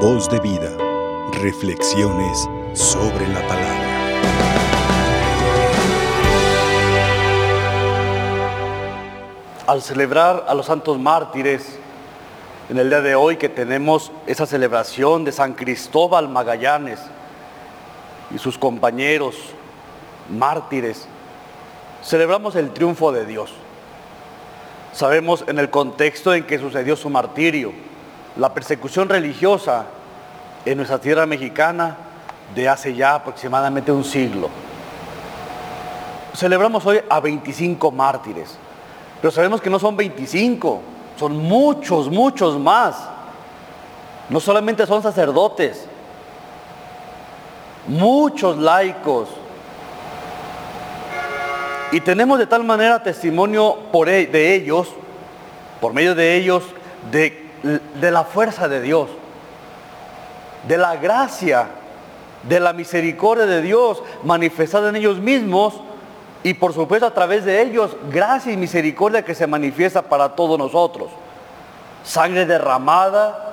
Voz de vida. Reflexiones sobre la palabra. Al celebrar a los santos mártires, en el día de hoy que tenemos esa celebración de San Cristóbal Magallanes y sus compañeros mártires, celebramos el triunfo de Dios. Sabemos en el contexto en que sucedió su martirio, la persecución religiosa en nuestra tierra mexicana de hace ya aproximadamente un siglo. Celebramos hoy a 25 mártires, pero sabemos que no son 25, son muchos, muchos más. No solamente son sacerdotes, muchos laicos, y tenemos de tal manera testimonio por, e, de ellos, por medio de ellos, de, de la fuerza de Dios, de la gracia, de la misericordia de Dios manifestada en ellos mismos y por supuesto a través de ellos, gracia y misericordia que se manifiesta para todos nosotros. Sangre derramada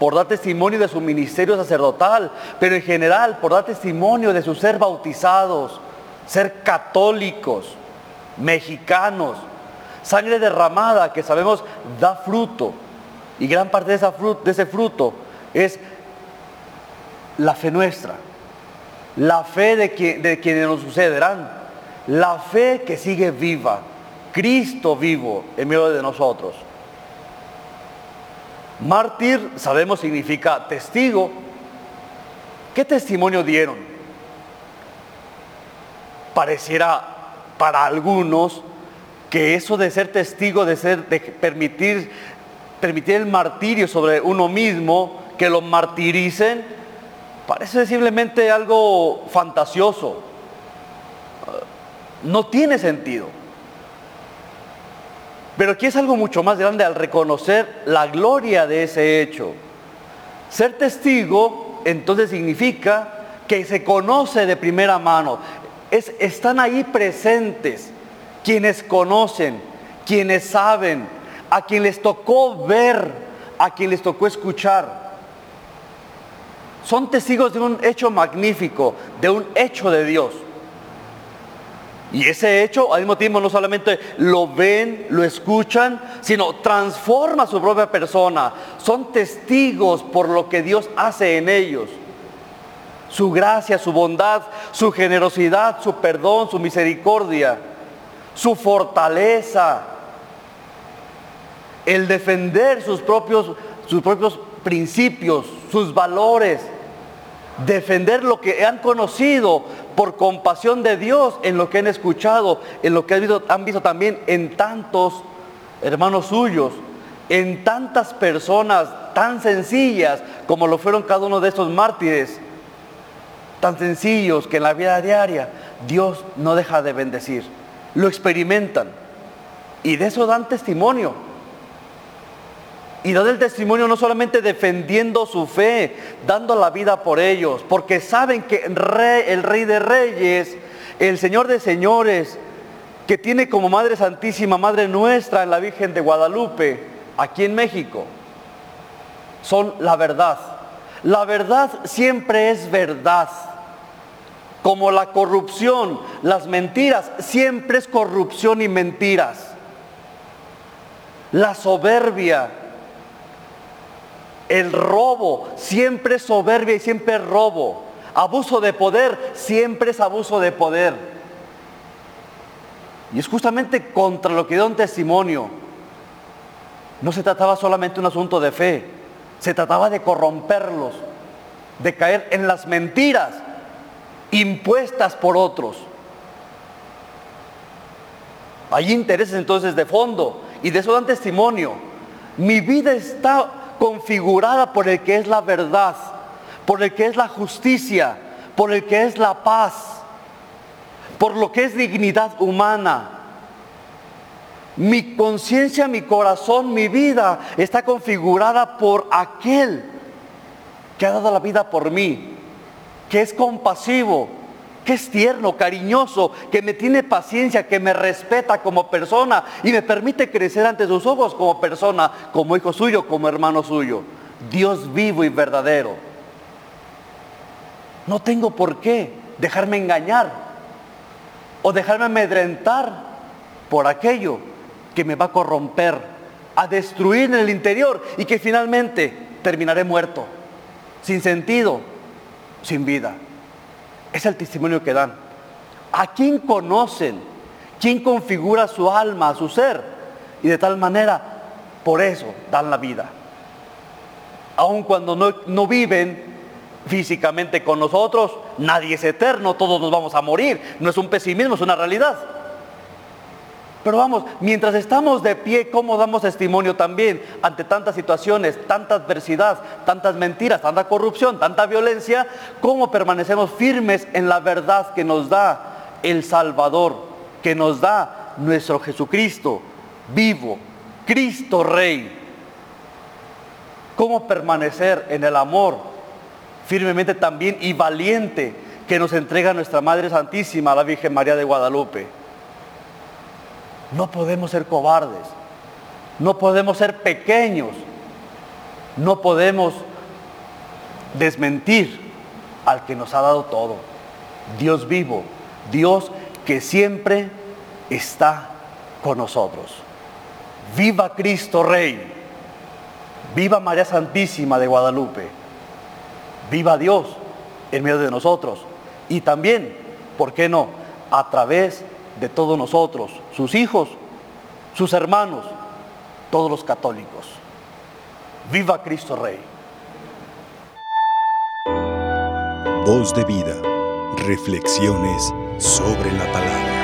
por dar testimonio de su ministerio sacerdotal, pero en general por dar testimonio de su ser bautizados, ser católicos, mexicanos. Sangre derramada que sabemos da fruto. Y gran parte de, esa de ese fruto es la fe nuestra. La fe de, de quienes nos sucederán. La fe que sigue viva. Cristo vivo en medio de nosotros. Mártir, sabemos, significa testigo. ¿Qué testimonio dieron? Pareciera para algunos que eso de ser testigo, de ser, de permitir, permitir el martirio sobre uno mismo, que lo martiricen, parece simplemente algo fantasioso. No tiene sentido. Pero aquí es algo mucho más grande al reconocer la gloria de ese hecho. Ser testigo entonces significa que se conoce de primera mano están ahí presentes quienes conocen, quienes saben, a quien les tocó ver, a quien les tocó escuchar. Son testigos de un hecho magnífico, de un hecho de Dios. Y ese hecho al mismo tiempo no solamente lo ven, lo escuchan, sino transforma su propia persona. Son testigos por lo que Dios hace en ellos su gracia, su bondad, su generosidad, su perdón, su misericordia, su fortaleza, el defender sus propios, sus propios principios, sus valores, defender lo que han conocido por compasión de Dios en lo que han escuchado, en lo que han visto, han visto también en tantos hermanos suyos, en tantas personas tan sencillas como lo fueron cada uno de estos mártires tan sencillos que en la vida diaria Dios no deja de bendecir. Lo experimentan y de eso dan testimonio. Y dan el testimonio no solamente defendiendo su fe, dando la vida por ellos, porque saben que rey, el rey de reyes, el Señor de señores, que tiene como Madre Santísima, Madre nuestra la Virgen de Guadalupe, aquí en México, son la verdad. La verdad siempre es verdad. Como la corrupción, las mentiras, siempre es corrupción y mentiras. La soberbia, el robo, siempre es soberbia y siempre es robo. Abuso de poder, siempre es abuso de poder. Y es justamente contra lo que dio un testimonio. No se trataba solamente de un asunto de fe, se trataba de corromperlos, de caer en las mentiras impuestas por otros. Hay intereses entonces de fondo y de eso dan testimonio. Mi vida está configurada por el que es la verdad, por el que es la justicia, por el que es la paz, por lo que es dignidad humana. Mi conciencia, mi corazón, mi vida está configurada por aquel que ha dado la vida por mí que es compasivo, que es tierno, cariñoso, que me tiene paciencia, que me respeta como persona y me permite crecer ante sus ojos como persona, como hijo suyo, como hermano suyo. Dios vivo y verdadero. No tengo por qué dejarme engañar o dejarme amedrentar por aquello que me va a corromper, a destruir en el interior y que finalmente terminaré muerto, sin sentido, sin vida. Es el testimonio que dan. ¿A quién conocen? ¿Quién configura su alma, su ser? Y de tal manera, por eso dan la vida. Aun cuando no, no viven físicamente con nosotros, nadie es eterno, todos nos vamos a morir. No es un pesimismo, es una realidad. Pero vamos, mientras estamos de pie, ¿cómo damos testimonio también ante tantas situaciones, tanta adversidad, tantas mentiras, tanta corrupción, tanta violencia? ¿Cómo permanecemos firmes en la verdad que nos da el Salvador, que nos da nuestro Jesucristo vivo, Cristo Rey? ¿Cómo permanecer en el amor firmemente también y valiente que nos entrega nuestra Madre Santísima, la Virgen María de Guadalupe? No podemos ser cobardes. No podemos ser pequeños. No podemos desmentir al que nos ha dado todo. Dios vivo. Dios que siempre está con nosotros. Viva Cristo Rey. Viva María Santísima de Guadalupe. Viva Dios en medio de nosotros. Y también, ¿por qué no? A través de todos nosotros, sus hijos, sus hermanos, todos los católicos. Viva Cristo Rey. Voz de vida. Reflexiones sobre la palabra.